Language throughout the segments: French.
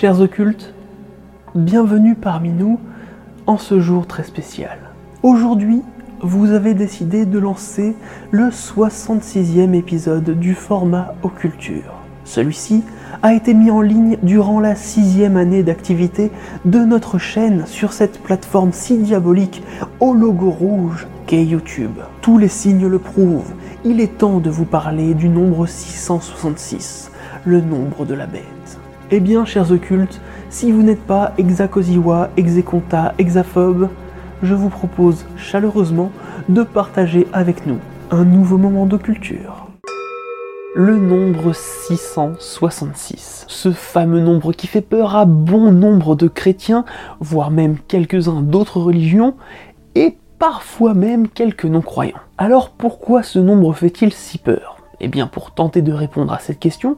Chers occultes, bienvenue parmi nous en ce jour très spécial. Aujourd'hui, vous avez décidé de lancer le 66e épisode du format Occulture. Celui-ci a été mis en ligne durant la sixième année d'activité de notre chaîne sur cette plateforme si diabolique au logo rouge qu'est YouTube. Tous les signes le prouvent, il est temps de vous parler du nombre 666, le nombre de la bête. Eh bien, chers occultes, si vous n'êtes pas exacosiwa, execonta, exaphobe, je vous propose chaleureusement de partager avec nous un nouveau moment de culture. Le nombre 666, ce fameux nombre qui fait peur à bon nombre de chrétiens, voire même quelques-uns d'autres religions, et parfois même quelques non-croyants. Alors pourquoi ce nombre fait-il si peur? Eh bien pour tenter de répondre à cette question,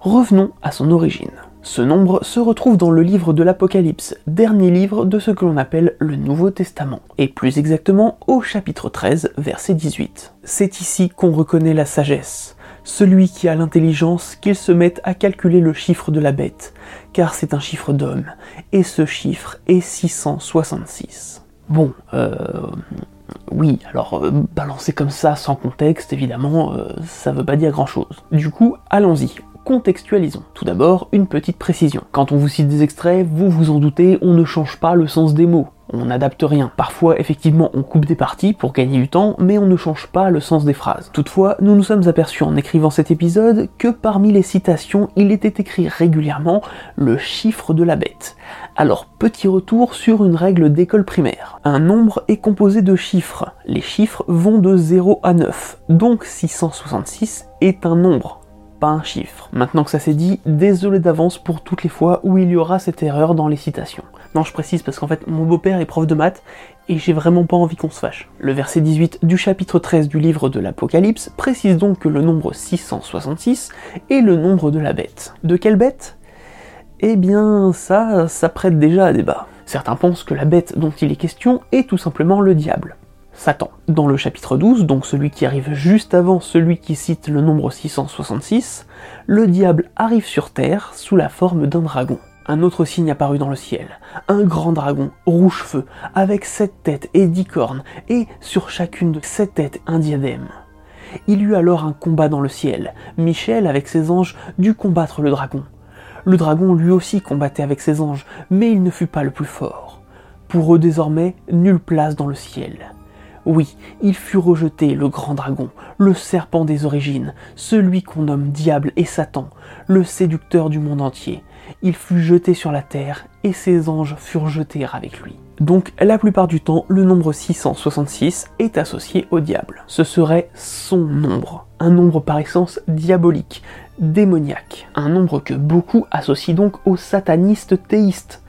revenons à son origine. Ce nombre se retrouve dans le livre de l'Apocalypse, dernier livre de ce que l'on appelle le Nouveau Testament, et plus exactement au chapitre 13, verset 18. C'est ici qu'on reconnaît la sagesse, celui qui a l'intelligence qu'il se mette à calculer le chiffre de la bête, car c'est un chiffre d'homme, et ce chiffre est 666. Bon, euh... Oui, alors euh, balancer comme ça sans contexte, évidemment, euh, ça veut pas dire grand chose. Du coup, allons-y contextualisons. Tout d'abord, une petite précision. Quand on vous cite des extraits, vous vous en doutez, on ne change pas le sens des mots. On n'adapte rien. Parfois, effectivement, on coupe des parties pour gagner du temps, mais on ne change pas le sens des phrases. Toutefois, nous nous sommes aperçus en écrivant cet épisode que parmi les citations, il était écrit régulièrement le chiffre de la bête. Alors, petit retour sur une règle d'école primaire. Un nombre est composé de chiffres. Les chiffres vont de 0 à 9. Donc 666 est un nombre un chiffre. Maintenant que ça s'est dit, désolé d'avance pour toutes les fois où il y aura cette erreur dans les citations. Non, je précise parce qu'en fait, mon beau-père est prof de maths et j'ai vraiment pas envie qu'on se fâche. Le verset 18 du chapitre 13 du livre de l'Apocalypse précise donc que le nombre 666 est le nombre de la bête. De quelle bête? Eh bien, ça, ça prête déjà à débat. Certains pensent que la bête dont il est question est tout simplement le diable. Satan. Dans le chapitre 12, donc celui qui arrive juste avant celui qui cite le nombre 666, le diable arrive sur Terre sous la forme d'un dragon. Un autre signe apparut dans le ciel, un grand dragon, rouge feu, avec sept têtes et dix cornes, et sur chacune de sept têtes un diadème. Il y eut alors un combat dans le ciel. Michel, avec ses anges, dut combattre le dragon. Le dragon lui aussi combattait avec ses anges, mais il ne fut pas le plus fort. Pour eux désormais, nulle place dans le ciel. Oui, il fut rejeté, le grand dragon, le serpent des origines, celui qu'on nomme diable et Satan, le séducteur du monde entier. Il fut jeté sur la terre et ses anges furent jetés avec lui. Donc la plupart du temps, le nombre 666 est associé au diable. Ce serait son nombre, un nombre par essence diabolique, démoniaque, un nombre que beaucoup associent donc aux satanistes théistes.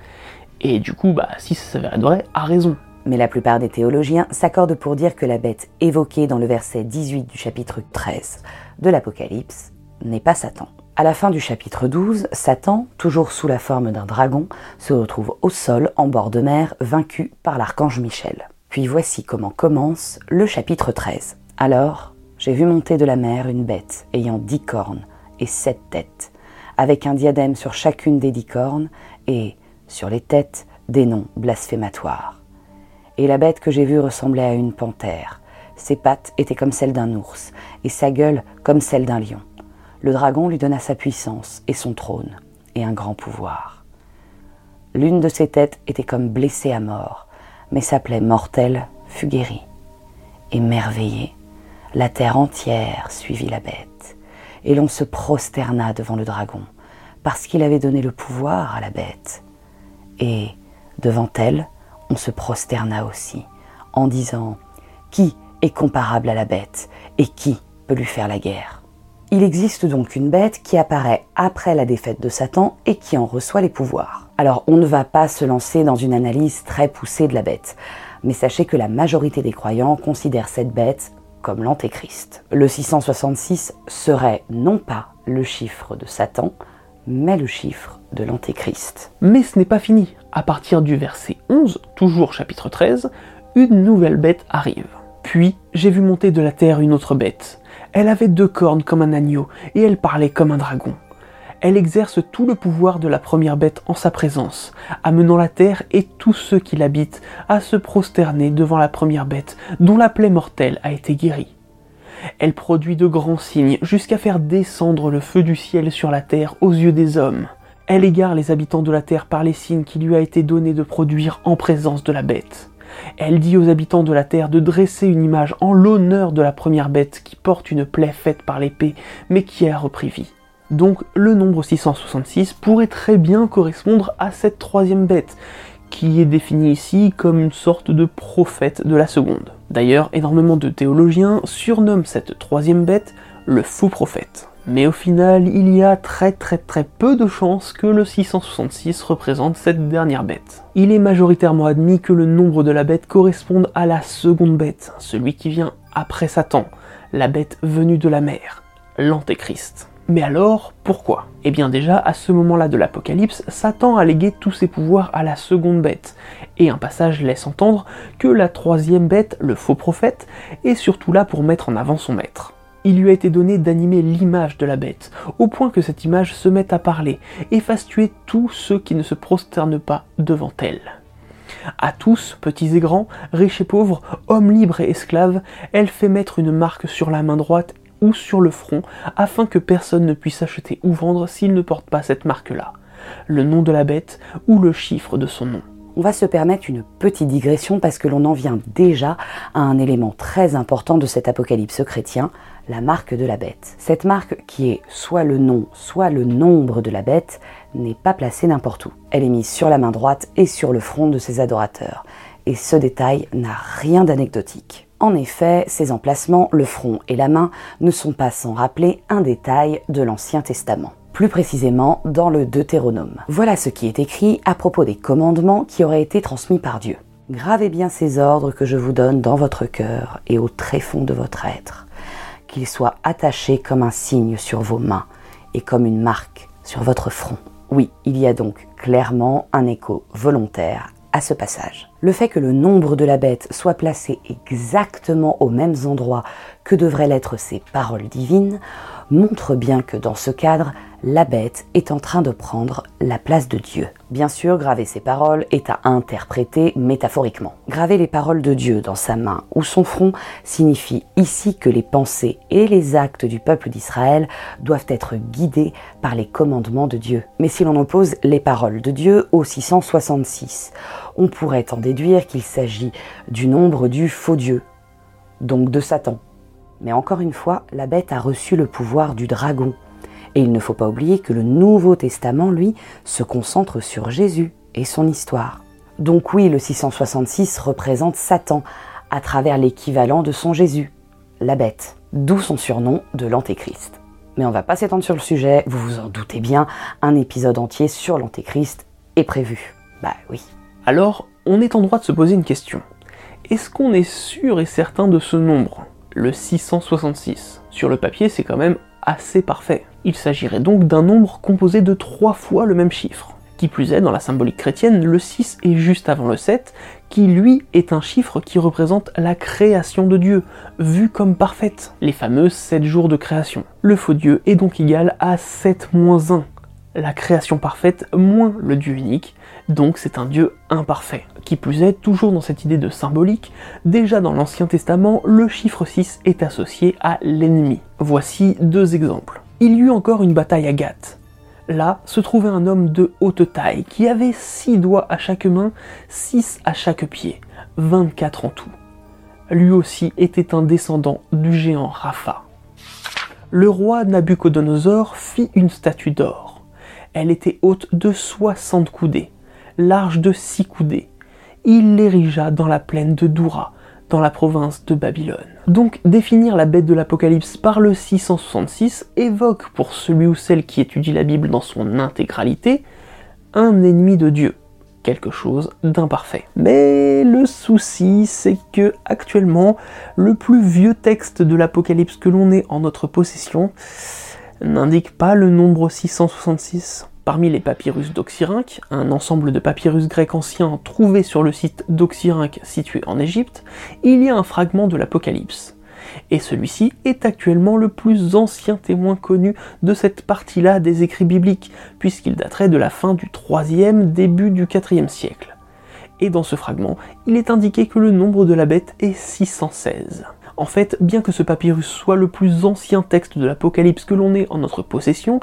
Et du coup, bah, si ça s'avérait vrai, a raison Mais la plupart des théologiens s'accordent pour dire que la bête évoquée dans le verset 18 du chapitre 13 de l'Apocalypse n'est pas Satan. À la fin du chapitre 12, Satan, toujours sous la forme d'un dragon, se retrouve au sol en bord de mer, vaincu par l'archange Michel. Puis voici comment commence le chapitre 13. Alors, j'ai vu monter de la mer une bête ayant dix cornes et sept têtes, avec un diadème sur chacune des dix cornes et, sur les têtes, des noms blasphématoires. Et la bête que j'ai vue ressemblait à une panthère. Ses pattes étaient comme celles d'un ours, et sa gueule comme celle d'un lion. Le dragon lui donna sa puissance et son trône, et un grand pouvoir. L'une de ses têtes était comme blessée à mort, mais sa plaie mortelle fut guérie. Émerveillée, la terre entière suivit la bête, et l'on se prosterna devant le dragon, parce qu'il avait donné le pouvoir à la bête. Et, devant elle, se prosterna aussi, en disant Qui est comparable à la bête, et qui peut lui faire la guerre? Il existe donc une bête qui apparaît après la défaite de Satan et qui en reçoit les pouvoirs. Alors on ne va pas se lancer dans une analyse très poussée de la bête, mais sachez que la majorité des croyants considèrent cette bête comme l'antéchrist. Le 666 serait non pas le chiffre de Satan, mais le chiffre de l'antéchrist. Mais ce n'est pas fini. À partir du verset 11, toujours chapitre 13, une nouvelle bête arrive. Puis j'ai vu monter de la terre une autre bête. Elle avait deux cornes comme un agneau, et elle parlait comme un dragon. Elle exerce tout le pouvoir de la première bête en sa présence, amenant la terre et tous ceux qui l'habitent à se prosterner devant la première bête, dont la plaie mortelle a été guérie. Elle produit de grands signes jusqu'à faire descendre le feu du ciel sur la terre aux yeux des hommes. Elle égare les habitants de la terre par les signes qui lui a été donné de produire en présence de la bête. Elle dit aux habitants de la terre de dresser une image en l'honneur de la première bête qui porte une plaie faite par l'épée, mais qui a repris vie. Donc le nombre 666 pourrait très bien correspondre à cette troisième bête, qui est définie ici comme une sorte de prophète de la seconde. D'ailleurs, énormément de théologiens surnomment cette troisième bête le faux prophète. Mais au final, il y a très très très peu de chances que le 666 représente cette dernière bête. Il est majoritairement admis que le nombre de la bête corresponde à la seconde bête, celui qui vient après Satan, la bête venue de la mer, l'antéchrist. Mais alors, pourquoi? Eh bien déjà, à ce moment-là de l'Apocalypse, Satan a légué tous ses pouvoirs à la seconde bête, et un passage laisse entendre que la troisième bête, le faux prophète, est surtout là pour mettre en avant son maître. Il lui a été donné d'animer l'image de la bête, au point que cette image se mette à parler et fasse tuer tous ceux qui ne se prosternent pas devant elle. À tous, petits et grands, riches et pauvres, hommes libres et esclaves, elle fait mettre une marque sur la main droite ou sur le front, afin que personne ne puisse acheter ou vendre s'il ne porte pas cette marque-là, le nom de la bête ou le chiffre de son nom. On va se permettre une petite digression parce que l'on en vient déjà à un élément très important de cet apocalypse chrétien, la marque de la bête. Cette marque, qui est soit le nom, soit le nombre de la bête, n'est pas placée n'importe où. Elle est mise sur la main droite et sur le front de ses adorateurs. Et ce détail n'a rien d'anecdotique. En effet, ces emplacements, le front et la main, ne sont pas sans rappeler un détail de l'Ancien Testament. Plus précisément dans le Deutéronome. Voilà ce qui est écrit à propos des commandements qui auraient été transmis par Dieu. Gravez bien ces ordres que je vous donne dans votre cœur et au tréfonds de votre être, qu'ils soient attachés comme un signe sur vos mains et comme une marque sur votre front. Oui, il y a donc clairement un écho volontaire à ce passage. Le fait que le nombre de la bête soit placé exactement aux mêmes endroits que devraient l'être ses paroles divines montre bien que dans ce cadre, la bête est en train de prendre la place de Dieu. Bien sûr, graver ces paroles est à interpréter métaphoriquement. Graver les paroles de Dieu dans sa main ou son front signifie ici que les pensées et les actes du peuple d'Israël doivent être guidés par les commandements de Dieu. Mais si l'on oppose les paroles de Dieu au 666, on pourrait en déduire qu'il s'agit du nombre du faux Dieu, donc de Satan. Mais encore une fois, la bête a reçu le pouvoir du dragon et il ne faut pas oublier que le Nouveau Testament, lui, se concentre sur Jésus et son histoire. Donc oui, le 666 représente Satan à travers l'équivalent de son Jésus, la bête, d'où son surnom de l'Antéchrist. Mais on va pas s'étendre sur le sujet, vous vous en doutez bien, un épisode entier sur l'Antéchrist est prévu. Bah oui. Alors, on est en droit de se poser une question. Est-ce qu'on est sûr et certain de ce nombre? Le 666. Sur le papier, c'est quand même assez parfait. Il s'agirait donc d'un nombre composé de trois fois le même chiffre. Qui plus est, dans la symbolique chrétienne, le 6 est juste avant le 7, qui lui est un chiffre qui représente la création de Dieu, vue comme parfaite, les fameux 7 jours de création. Le faux Dieu est donc égal à 7 moins 1, la création parfaite moins le Dieu unique, donc c'est un Dieu imparfait. Qui plus est, toujours dans cette idée de symbolique, déjà dans l'Ancien Testament, le chiffre 6 est associé à l'ennemi. Voici deux exemples. Il y eut encore une bataille à Gath. Là se trouvait un homme de haute taille qui avait six doigts à chaque main, six à chaque pied, 24 en tout. Lui aussi était un descendant du géant Rapha. Le roi Nabucodonosor fit une statue d'or. Elle était haute de 60 coudées, large de 6 coudées. Il l'érigea dans la plaine de Doura, dans la province de Babylone. Donc définir la bête de l'Apocalypse par le 666 évoque pour celui ou celle qui étudie la Bible dans son intégralité un ennemi de Dieu, quelque chose d'imparfait. Mais le souci, c'est que actuellement, le plus vieux texte de l'Apocalypse que l'on ait en notre possession n'indique pas le nombre 666. Parmi les papyrus d'Oxyrhynque, un ensemble de papyrus grecs anciens trouvés sur le site d'Oxyrhynque situé en Égypte, il y a un fragment de l'Apocalypse. Et celui-ci est actuellement le plus ancien témoin connu de cette partie-là des écrits bibliques, puisqu'il daterait de la fin du 3e, début du 4e siècle. Et dans ce fragment, il est indiqué que le nombre de la bête est 616. En fait, bien que ce papyrus soit le plus ancien texte de l'Apocalypse que l'on ait en notre possession,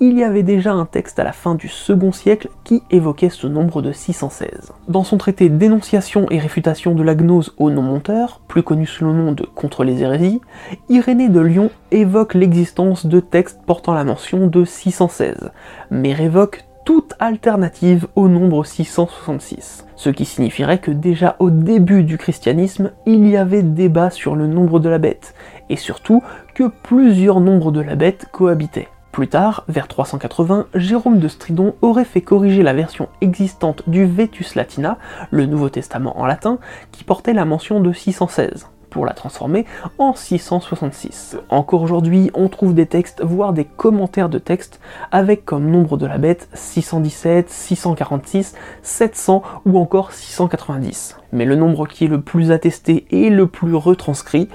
il y avait déjà un texte à la fin du second siècle qui évoquait ce nombre de 616. Dans son traité Dénonciation et réfutation de la gnose au non-monteur, plus connu sous le nom de Contre les hérésies, Irénée de Lyon évoque l'existence de textes portant la mention de 616, mais révoque toute alternative au nombre 666. Ce qui signifierait que déjà au début du christianisme, il y avait débat sur le nombre de la bête, et surtout que plusieurs nombres de la bête cohabitaient. Plus tard, vers 380, Jérôme de Stridon aurait fait corriger la version existante du Vetus Latina, le Nouveau Testament en latin, qui portait la mention de 616 pour la transformer en 666. Encore aujourd'hui, on trouve des textes, voire des commentaires de textes, avec comme nombre de la bête 617, 646, 700 ou encore 690. Mais le nombre qui est le plus attesté et le plus retranscrit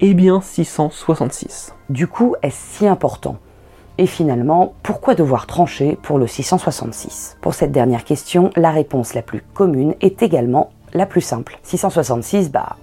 est bien 666. Du coup, est-ce si important? Et finalement, pourquoi devoir trancher pour le 666 Pour cette dernière question, la réponse la plus commune est également la plus simple. 666, bah,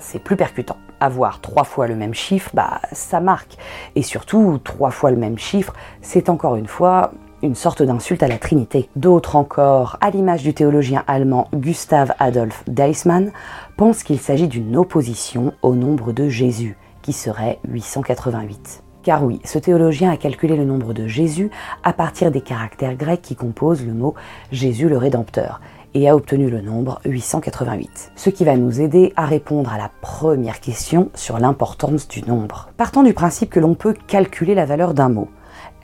c'est plus percutant. Avoir trois fois le même chiffre, bah ça marque. Et surtout, trois fois le même chiffre, c'est encore une fois une sorte d'insulte à la Trinité. D'autres encore, à l'image du théologien allemand Gustav Adolf Deismann, pensent qu'il s'agit d'une opposition au nombre de Jésus, qui serait 888. Car oui, ce théologien a calculé le nombre de Jésus à partir des caractères grecs qui composent le mot Jésus le Rédempteur, et a obtenu le nombre 888. Ce qui va nous aider à répondre à la première question sur l'importance du nombre. Partant du principe que l'on peut calculer la valeur d'un mot,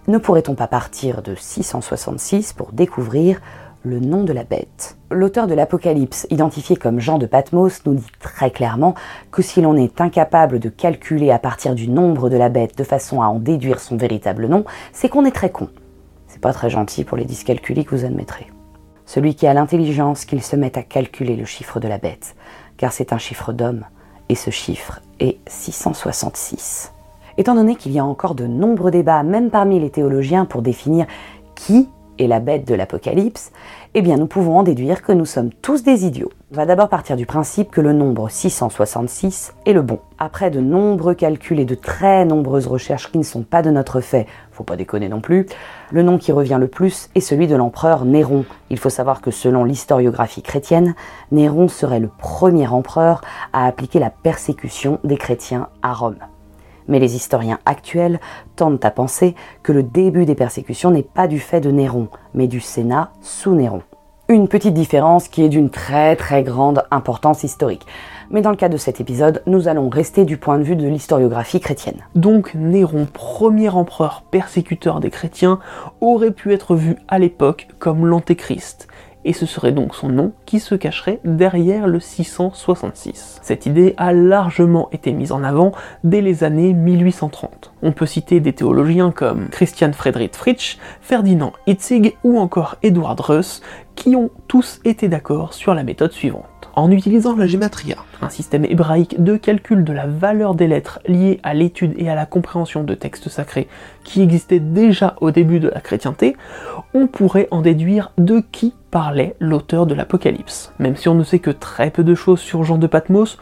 ne pourrait-on pas partir de 666 pour découvrir le nom de la bête? L'auteur de l'Apocalypse, identifié comme Jean de Patmos, nous dit très clairement que si l'on est incapable de calculer à partir du nombre de la bête de façon à en déduire son véritable nom, c'est qu'on est très con. C'est pas très gentil pour les dyscalculiques, vous admettrez celui qui a l'intelligence qu'il se mette à calculer le chiffre de la bête, car c'est un chiffre d'homme, et ce chiffre est 666. Étant donné qu'il y a encore de nombreux débats, même parmi les théologiens, pour définir qui est la bête de l'Apocalypse, eh bien nous pouvons en déduire que nous sommes tous des idiots. On va d'abord partir du principe que le nombre 666 est le bon. Après de nombreux calculs et de très nombreuses recherches qui ne sont pas de notre fait, faut pas déconner non plus, le nom qui revient le plus est celui de l'empereur Néron. Il faut savoir que selon l'historiographie chrétienne, Néron serait le premier empereur à appliquer la persécution des chrétiens à Rome. Mais les historiens actuels tendent à penser que le début des persécutions n'est pas du fait de Néron, mais du Sénat sous Néron. Une petite différence qui est d'une très très grande importance historique. Mais dans le cas de cet épisode, nous allons rester du point de vue de l'historiographie chrétienne. Donc Néron, premier empereur persécuteur des chrétiens, aurait pu être vu à l'époque comme l'antéchrist. Et ce serait donc son nom qui se cacherait derrière le 666. Cette idée a largement été mise en avant dès les années 1830. On peut citer des théologiens comme Christian Friedrich Fritsch, Ferdinand Hitzig ou encore Edward Russ, qui ont tous été d'accord sur la méthode suivante. En utilisant la gematria, un système hébraïque de calcul de la valeur des lettres liées à l'étude et à la compréhension de textes sacrés qui existait déjà au début de la chrétienté, on pourrait en déduire de qui parlait l'auteur de l'Apocalypse. Même si on ne sait que très peu de choses sur Jean de Patmos,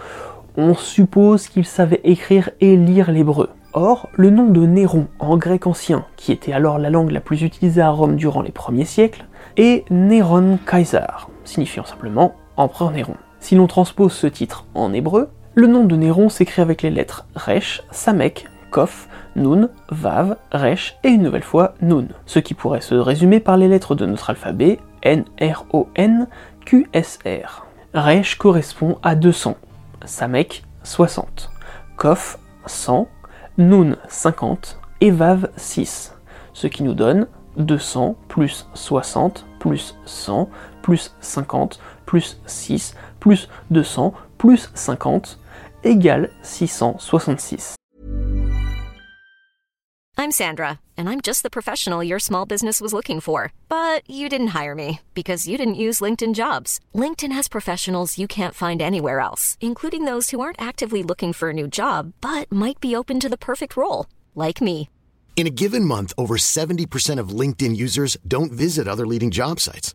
on suppose qu'il savait écrire et lire l'hébreu. Or, le nom de Néron en grec ancien, qui était alors la langue la plus utilisée à Rome durant les premiers siècles, est Néron Kaiser, signifiant simplement empereur Néron. Si l'on transpose ce titre en hébreu, le nom de Néron s'écrit avec les lettres Resh, Samek, Kof, Nun, Vav, Resh et une nouvelle fois Nun, ce qui pourrait se résumer par les lettres de notre alphabet N, R, O, N, Q, S, R. Resh correspond à 200, Samek 60, Kof 100, Nun 50 et Vav 6, ce qui nous donne 200 plus 60 plus 100 plus 50 plus 6 plus 200 plus 50 égale 666. I'm Sandra, and I'm just the professional your small business was looking for. But you didn't hire me because you didn't use LinkedIn jobs. LinkedIn has professionals you can't find anywhere else, including those who aren't actively looking for a new job but might be open to the perfect role, like me. In a given month, over 70% of LinkedIn users don't visit other leading job sites.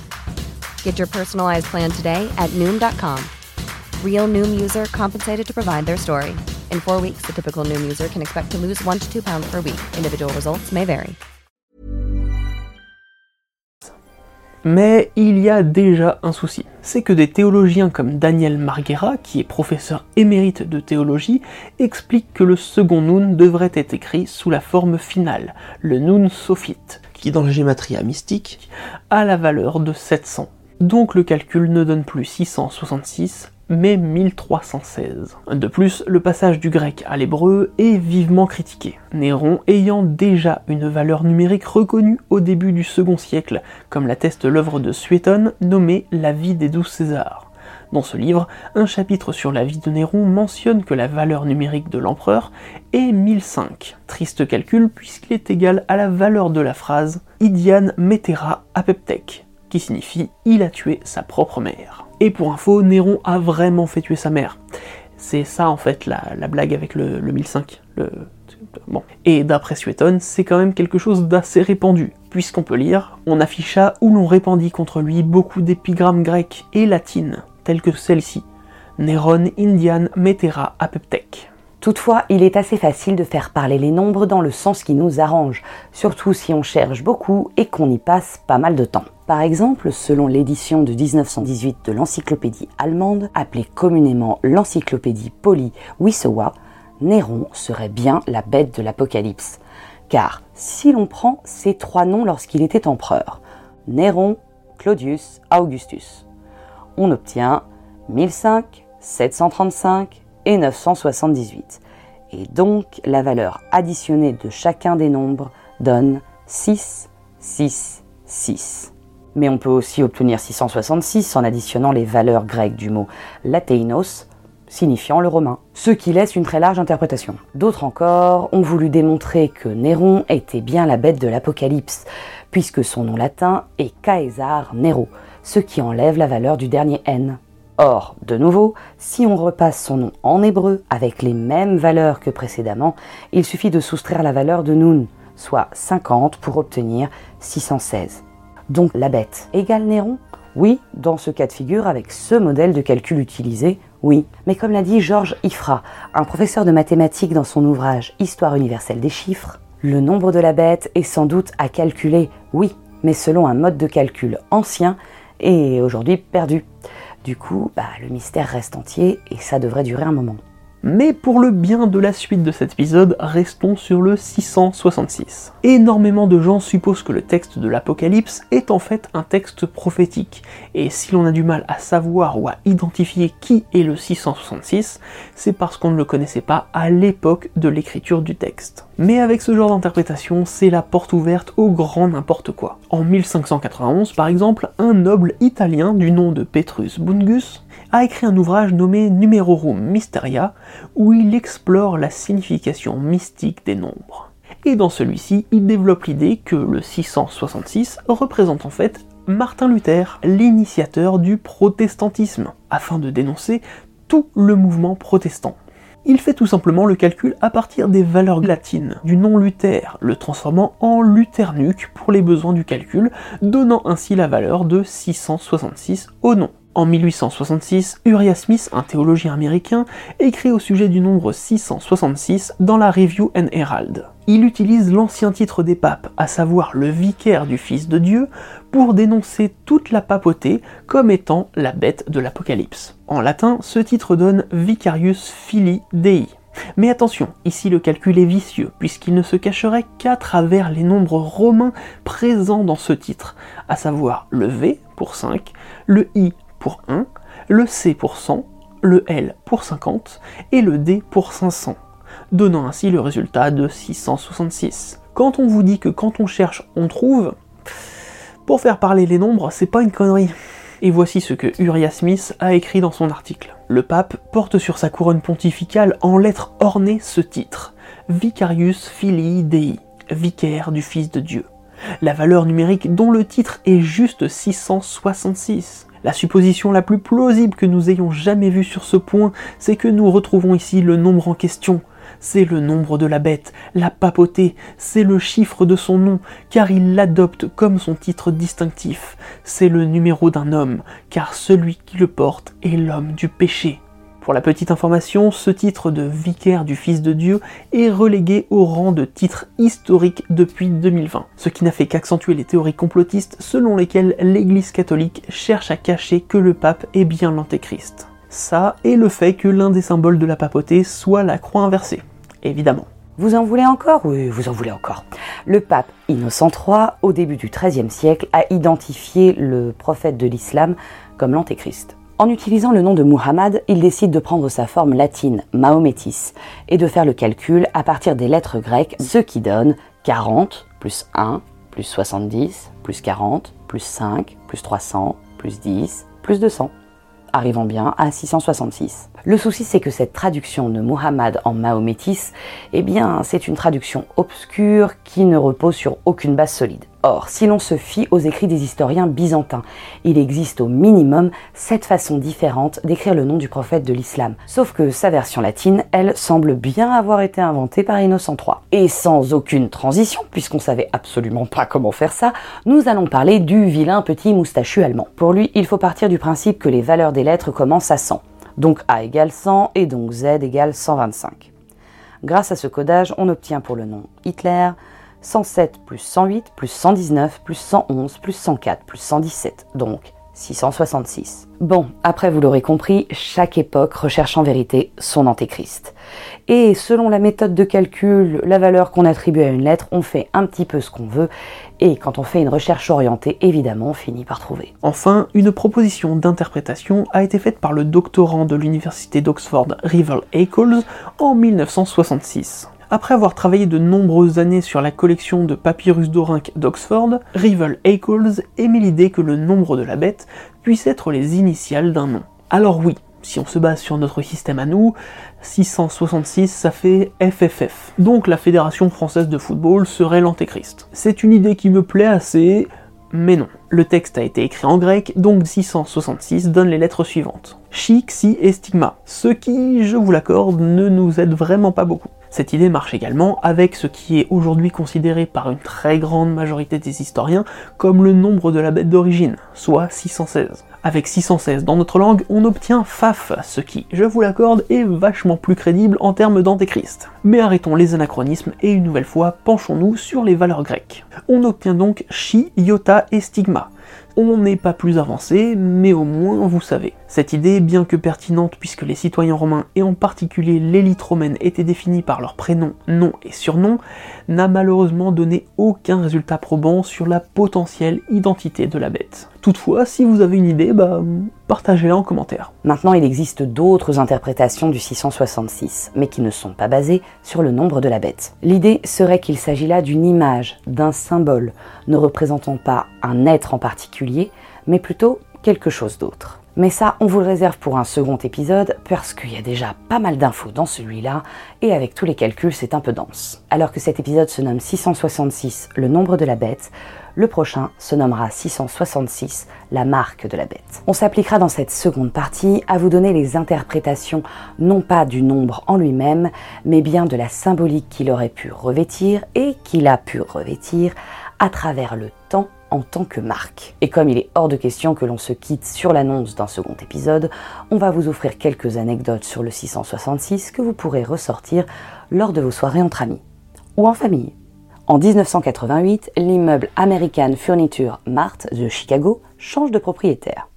Get your personalized plan today at Noom.com. Real Noom user compensated to provide their story. In four weeks, the typical Noom user can expect to lose one to two pounds per week. Individual results may vary. Mais il y a déjà un souci. C'est que des théologiens comme Daniel Marguera, qui est professeur émérite de théologie, expliquent que le second Nun devrait être écrit sous la forme finale, le Nun Sophite, qui dans la gématria mystique a la valeur de 700. Donc le calcul ne donne plus 666, mais 1316. De plus, le passage du grec à l'hébreu est vivement critiqué, Néron ayant déjà une valeur numérique reconnue au début du second siècle, comme l'atteste l'œuvre de Suétone nommée La vie des douze Césars. Dans ce livre, un chapitre sur la vie de Néron mentionne que la valeur numérique de l'empereur est 1005. Triste calcul puisqu'il est égal à la valeur de la phrase Idian metera apeptec, qui signifie il a tué sa propre mère. Et pour info, Néron a vraiment fait tuer sa mère. C'est ça en fait la, la blague avec le, le 1005. Le... Bon. Et d'après Suétone, c'est quand même quelque chose d'assez répandu, puisqu'on peut lire On afficha où l'on répandit contre lui beaucoup d'épigrammes grecques et latines, telles que celle-ci Néron Indian Metera Apeptec. Toutefois, il est assez facile de faire parler les nombres dans le sens qui nous arrange, surtout si on cherche beaucoup et qu'on y passe pas mal de temps. Par exemple, selon l'édition de 1918 de l'encyclopédie allemande, appelée communément l'encyclopédie Poli Wissowa, Néron serait bien la bête de l'Apocalypse. Car si l'on prend ces trois noms lorsqu'il était empereur, Néron, Claudius, Augustus, on obtient 1005, 735 et 978. Et donc la valeur additionnée de chacun des nombres donne 6, 6, 6. Mais on peut aussi obtenir 666 en additionnant les valeurs grecques du mot lateinos, signifiant le romain, ce qui laisse une très large interprétation. D'autres encore ont voulu démontrer que Néron était bien la bête de l'Apocalypse, puisque son nom latin est Caesar Nero, ce qui enlève la valeur du dernier N. Or, de nouveau, si on repasse son nom en hébreu avec les mêmes valeurs que précédemment, il suffit de soustraire la valeur de Nun, soit 50 pour obtenir 616. Donc la bête égale Néron? Oui, dans ce cas de figure, avec ce modèle de calcul utilisé, oui. Mais comme l'a dit Georges Ifra, un professeur de mathématiques dans son ouvrage Histoire universelle des chiffres, le nombre de la bête est sans doute à calculer, oui, mais selon un mode de calcul ancien et aujourd'hui perdu. Du coup, bah, le mystère reste entier et ça devrait durer un moment. Mais pour le bien de la suite de cet épisode, restons sur le 666. Énormément de gens supposent que le texte de l'Apocalypse est en fait un texte prophétique, et si l'on a du mal à savoir ou à identifier qui est le 666, c'est parce qu'on ne le connaissait pas à l'époque de l'écriture du texte. Mais avec ce genre d'interprétation, c'est la porte ouverte au grand n'importe quoi. En 1591, par exemple, un noble italien du nom de Petrus Bungus a écrit un ouvrage nommé Numerorum Mysteria, où il explore la signification mystique des nombres. Et dans celui-ci, il développe l'idée que le 666 représente en fait Martin Luther, l'initiateur du protestantisme, afin de dénoncer tout le mouvement protestant. Il fait tout simplement le calcul à partir des valeurs latines du nom Luther, le transformant en Luthernuc pour les besoins du calcul, donnant ainsi la valeur de 666 au nom. En 1866, Uriah Smith, un théologien américain, écrit au sujet du nombre 666 dans la Review and Herald. Il utilise l'ancien titre des papes, à savoir le vicaire du Fils de Dieu, pour dénoncer toute la papauté comme étant la bête de l'Apocalypse. En latin, ce titre donne Vicarius Filii Dei. Mais attention, ici le calcul est vicieux, puisqu'il ne se cacherait qu'à travers les nombres romains présents dans ce titre, à savoir le V pour 5, le I pour 1, le C pour 100, le L pour 50 et le D pour 500, donnant ainsi le résultat de 666. Quand on vous dit que quand on cherche, on trouve, pour faire parler les nombres, c'est pas une connerie. Et voici ce que Uriah Smith a écrit dans son article. Le pape porte sur sa couronne pontificale en lettres ornées ce titre Vicarius Filii Dei, vicaire du Fils de Dieu. La valeur numérique dont le titre est juste 666. La supposition la plus plausible que nous ayons jamais vue sur ce point, c'est que nous retrouvons ici le nombre en question. C'est le nombre de la bête, la papauté, c'est le chiffre de son nom, car il l'adopte comme son titre distinctif. C'est le numéro d'un homme, car celui qui le porte est l'homme du péché. Pour la petite information, ce titre de vicaire du Fils de Dieu est relégué au rang de titre historique depuis 2020, ce qui n'a fait qu'accentuer les théories complotistes selon lesquelles l'Église catholique cherche à cacher que le pape est bien l'antéchrist. Ça et le fait que l'un des symboles de la papauté soit la croix inversée, évidemment. Vous en voulez encore? Oui, vous en voulez encore. Le pape Innocent III, au début du XIIIe siècle, a identifié le prophète de l'islam comme l'antéchrist. En utilisant le nom de Muhammad, il décide de prendre sa forme latine, Mahométis, et de faire le calcul à partir des lettres grecques, ce qui donne 40 plus 1 plus 70 plus 40 plus 5 plus 300 plus 10 plus 200 arrivant bien à 666. Le souci, c'est que cette traduction de Muhammad en Mahométis, eh bien, c'est une traduction obscure qui ne repose sur aucune base solide. Or, si l'on se fie aux écrits des historiens byzantins, il existe au minimum sept façons différentes d'écrire le nom du prophète de l'islam. Sauf que sa version latine, elle, semble bien avoir été inventée par Innocent III. Et sans aucune transition, puisqu'on savait absolument pas comment faire ça, nous allons parler du vilain petit moustachu allemand. Pour lui, il faut partir du principe que les valeurs des lettres commencent à 100. Donc A égale 100 et donc Z égale 125. Grâce à ce codage, on obtient pour le nom Hitler 107 plus 108 plus 119 plus 111 plus 104 plus 117, donc 666. Bon, après vous l'aurez compris, chaque époque recherche en vérité son antéchrist. Et selon la méthode de calcul, la valeur qu'on attribue à une lettre, on fait un petit peu ce qu'on veut, et quand on fait une recherche orientée, évidemment, on finit par trouver. Enfin, une proposition d'interprétation a été faite par le doctorant de l'université d'Oxford, Rival Eccles, en 1966. Après avoir travaillé de nombreuses années sur la collection de papyrus dorinques d'Oxford, Rival Eccles émet l'idée que le nombre de la bête puisse être les initiales d'un nom. Alors oui, si on se base sur notre système à nous, 666 ça fait FFF. Donc la Fédération française de football serait l'antéchrist. C'est une idée qui me plaît assez, mais non. Le texte a été écrit en grec, donc 666 donne les lettres suivantes. Chi, Xi et Stigma. Ce qui, je vous l'accorde, ne nous aide vraiment pas beaucoup. Cette idée marche également avec ce qui est aujourd'hui considéré par une très grande majorité des historiens comme le nombre de la bête d'origine, soit 616. Avec 616 dans notre langue, on obtient Faf, ce qui, je vous l'accorde, est vachement plus crédible en termes d'antéchrist. Mais arrêtons les anachronismes et une nouvelle fois, penchons-nous sur les valeurs grecques. On obtient donc Chi, Iota et Stigma, On n'est pas plus avancé, mais au moins vous savez. Cette idée, bien que pertinente puisque les citoyens romains et en particulier l'élite romaine étaient définis par leurs prénoms, noms et surnoms, n'a malheureusement donné aucun résultat probant sur la potentielle identité de la bête. Toutefois, si vous avez une idée, bah, partagez-la en commentaire. Maintenant, il existe d'autres interprétations du 666, mais qui ne sont pas basées sur le nombre de la bête. L'idée serait qu'il s'agit là d'une image, d'un symbole, ne représentant pas un être en particulier, mais plutôt quelque chose d'autre. Mais ça, on vous le réserve pour un second épisode parce qu'il y a déjà pas mal d'infos dans celui-là et avec tous les calculs, c'est un peu dense. Alors que cet épisode se nomme 666, le nombre de la bête, le prochain se nommera 666, la marque de la bête. On s'appliquera dans cette seconde partie à vous donner les interprétations non pas du nombre en lui-même, mais bien de la symbolique qu'il aurait pu revêtir et qu'il a pu revêtir à travers le temps en tant que marque. Et comme il est hors de question que l'on se quitte sur l'annonce d'un second épisode, on va vous offrir quelques anecdotes sur le 666 que vous pourrez ressortir lors de vos soirées entre amis ou en famille. En 1988, l'immeuble American Furniture Mart de Chicago change de propriétaire.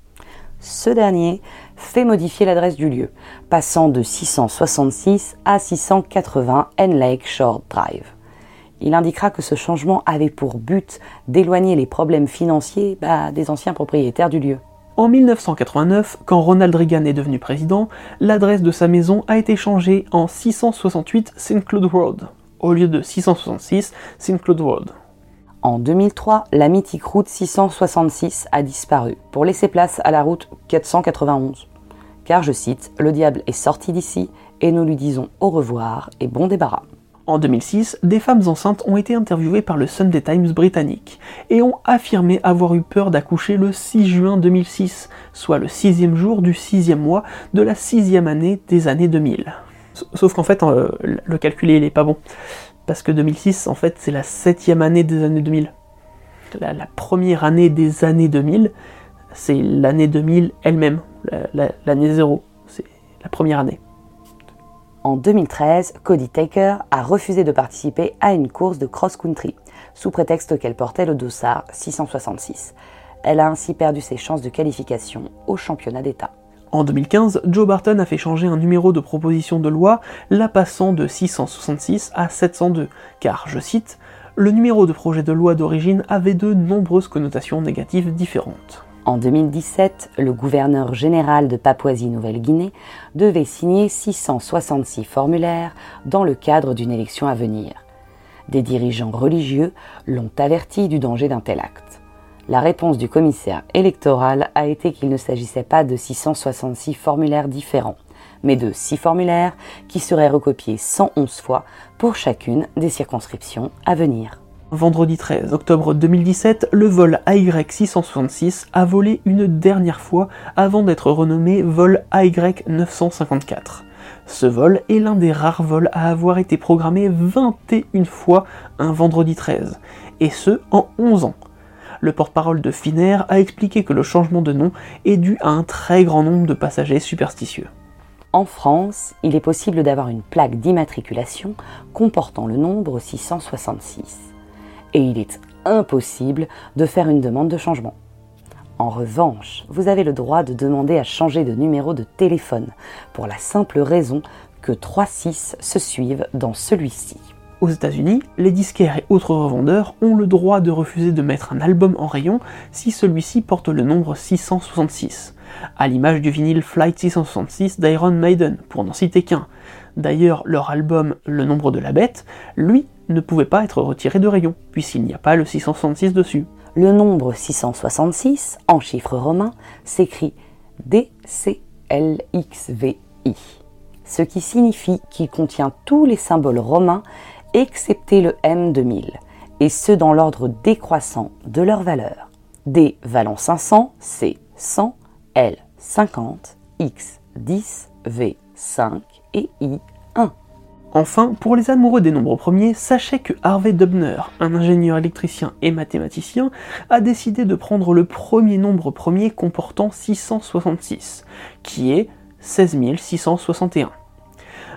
Ce dernier fait modifier l'adresse du lieu, passant de 666 à 680 N Lake Shore Drive il indiquera que ce changement avait pour but d'éloigner les problèmes financiers bah, des anciens propriétaires du lieu. En 1989, quand Ronald Reagan est devenu président, l'adresse de sa maison a été changée en 668 St. Cloud Road, au lieu de 666 St. Cloud Road. En 2003, la mythique route 666 a disparu pour laisser place à la route 491. Car, je cite, le diable est sorti d'ici et nous lui disons au revoir et bon débarras. En 2006, des femmes enceintes ont été interviewées par le Sunday Times britannique et ont affirmé avoir eu peur d'accoucher le 6 juin 2006, soit le sixième jour du sixième mois de la sixième année des années 2000. Sauf qu'en fait, euh, le calculé, il est pas bon. Parce que 2006, en fait, c'est la septième année des années 2000. La, première année des années 2000, c'est l'année 2000 elle-même, l'année zéro. C'est la première année. En 2013, Cody Taker a refusé de participer à une course de cross-country, sous prétexte qu'elle portait le dossard 666. Elle a ainsi perdu ses chances de qualification au championnat d'État. En 2015, Joe Barton a fait changer un numéro de proposition de loi, la passant de 666 à 702, car, je cite, le numéro de projet de loi d'origine avait de nombreuses connotations négatives différentes. En 2017, le gouverneur général de Papouasie-Nouvelle-Guinée devait signer 666 formulaires dans le cadre d'une élection à venir. Des dirigeants religieux l'ont averti du danger d'un tel acte. La réponse du commissaire électoral a été qu'il ne s'agissait pas de 666 formulaires différents, mais de 6 formulaires qui seraient recopiés 111 fois pour chacune des circonscriptions à venir. Vendredi 13 octobre 2017, le vol AY666 a volé une dernière fois avant d'être renommé vol AY954. Ce vol est l'un des rares vols à avoir été programmé 21 fois un vendredi 13, et ce en 11 ans. Le porte-parole de Finnair a expliqué que le changement de nom est dû à un très grand nombre de passagers superstitieux. En France, il est possible d'avoir une plaque d'immatriculation comportant le nombre 666 et il est impossible de faire une demande de changement. En revanche, vous avez le droit de demander à changer de numéro de téléphone pour la simple raison que 3 6 se suivent dans celui-ci. Aux États-Unis, les disquaires et autres revendeurs ont le droit de refuser de mettre un album en rayon si celui-ci porte le nombre 666, à l'image du vinyle Flight 666 d'Iron Maiden, pour n'en citer qu'un. D'ailleurs, leur album Le nombre de la bête, lui, ne pouvait pas être retiré de rayon, puisqu'il n'y a pas le 666 dessus. Le nombre 666, en chiffres romains, s'écrit DCLXVI, ce qui signifie qu'il contient tous les symboles romains excepté le M2000, et ce dans l'ordre décroissant de leur valeur. D valant 500, C 100, L 50, X 10, V 5 et I 1. Enfin, pour les amoureux des nombres premiers, sachez que Harvey Dubner, un ingénieur électricien et mathématicien, a décidé de prendre le premier nombre premier comportant 666, qui est 16661.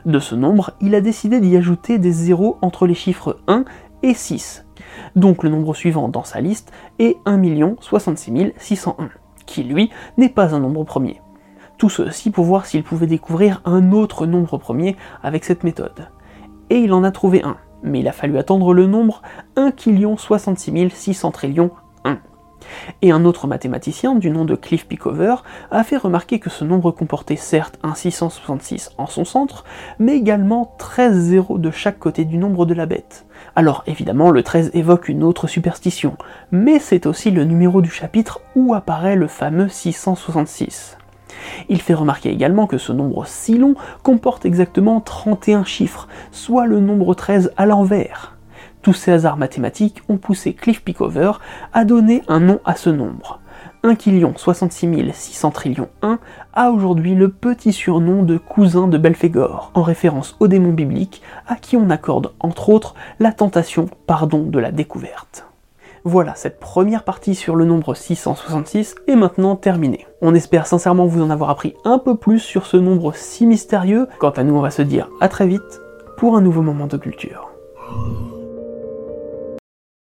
De ce nombre, il a décidé d'y ajouter des zéros entre les chiffres 1 et 6. Donc le nombre suivant dans sa liste est 1 66 601, qui lui n'est pas un nombre premier. Tout ceci pour voir s'il pouvait découvrir un autre nombre premier avec cette méthode. Et il en a trouvé un, mais il a fallu attendre le nombre 1 66 600 trillions 1. Et un autre mathématicien du nom de Cliff Pickover a fait remarquer que ce nombre comportait certes un 666 en son centre, mais également 13 zéros de chaque côté du nombre de la bête. Alors évidemment, le 13 évoque une autre superstition, mais c'est aussi le numéro du chapitre où apparaît le fameux 666. Il fait remarquer également que ce nombre si long comporte exactement 31 chiffres, soit le nombre 13 à l'envers. Tous ces hasards mathématiques ont poussé Cliff Pickover à donner un nom à ce nombre. 1 66 600 trillions 1 a aujourd'hui le petit surnom de cousin de Belphégor, en référence au démon biblique à qui on accorde entre autres la tentation pardon de la découverte. Voilà, cette première partie sur le nombre 666 est maintenant terminée. On espère sincèrement vous en avoir appris un peu plus sur ce nombre si mystérieux. Quant à nous, on va se dire à très vite pour un nouveau moment de culture.